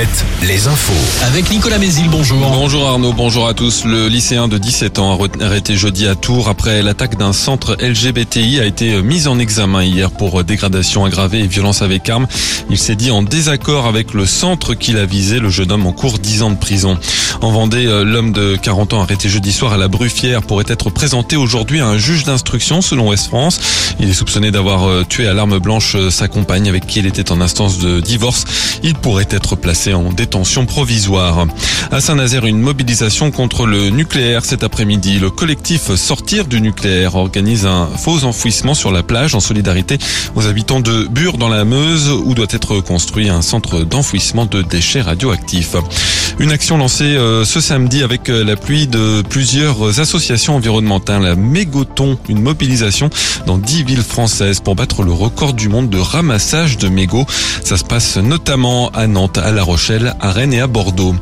7, les infos. Avec Nicolas Mézil, bonjour. Bonjour Arnaud, bonjour à tous. Le lycéen de 17 ans arrêté jeudi à Tours après l'attaque d'un centre LGBTI a été mis en examen hier pour dégradation aggravée et violence avec arme. Il s'est dit en désaccord avec le centre qu'il a visé. Le jeune homme en cours 10 ans de prison. En Vendée, l'homme de 40 ans arrêté jeudi soir à la Bruffière pourrait être présenté aujourd'hui à un juge d'instruction selon Ouest France. Il est soupçonné d'avoir tué à l'arme blanche sa compagne avec qui il était en instance de divorce. Il pourrait être placé en détention provisoire. À Saint-Nazaire, une mobilisation contre le nucléaire cet après-midi. Le collectif Sortir du nucléaire organise un faux enfouissement sur la plage en solidarité aux habitants de Bure dans la Meuse où doit être construit un centre d'enfouissement de déchets radioactifs. Une action lancée euh, ce samedi avec euh, l'appui de plusieurs associations environnementales. La Mégoton, une mobilisation dans dix villes françaises pour battre le record du monde de ramassage de mégots. Ça se passe notamment à Nantes, à La À Rennes et à Bordeaux.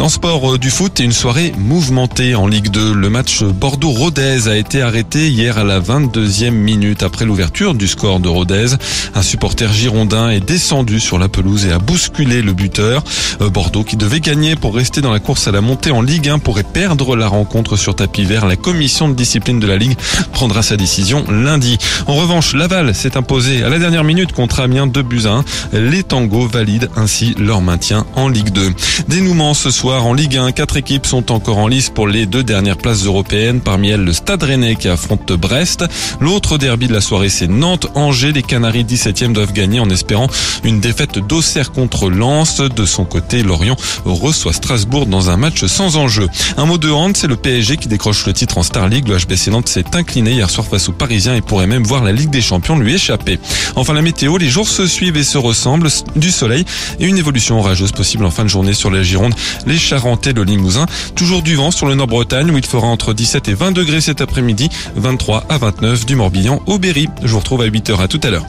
Dans sport euh, du foot et une soirée mouvementée en Ligue 2. Le match Bordeaux-Rodez a été arrêté hier à la 22e minute après l'ouverture du score de Rodez. Un supporter girondin est descendu sur la pelouse et a bousculé le buteur. Bordeaux qui devait gagner pour rester dans la course à la montée en Ligue 1 pourrait perdre la rencontre sur tapis vert. La commission de discipline de la Ligue prendra sa décision lundi. En revanche, Laval s'est imposé à la dernière minute contre Amiens 2 buts 1. Les tangos valident ainsi leur maintien en Ligue 2. Dénouement ce soir en Ligue 1. Quatre équipes sont encore en lice pour les deux dernières places européennes. Parmi elles, le Stade Rennais qui affronte Brest. L'autre derby de la soirée, c'est Nantes-Angers. Les Canaries 17e doivent gagner en espérant une défaite d'Auxerre contre Lens. De son côté, Lorient reçoit Strasbourg dans un match sans enjeu. Un mot de hand, c'est le PSG qui décroche le titre en Star League. Le HBC Nantes s'est incliné hier soir face aux Parisiens et pourrait même voir la Ligue des Champions lui échapper. Enfin, la météo, les jours se suivent et se ressemblent. Du soleil et une évolution orageuse possible en fin de journée sur la Gironde. Charentais, le Limousin. Toujours du vent sur le Nord-Bretagne où il fera entre 17 et 20 degrés cet après-midi, 23 à 29 du Morbihan au Berry. Je vous retrouve à 8h à tout à l'heure.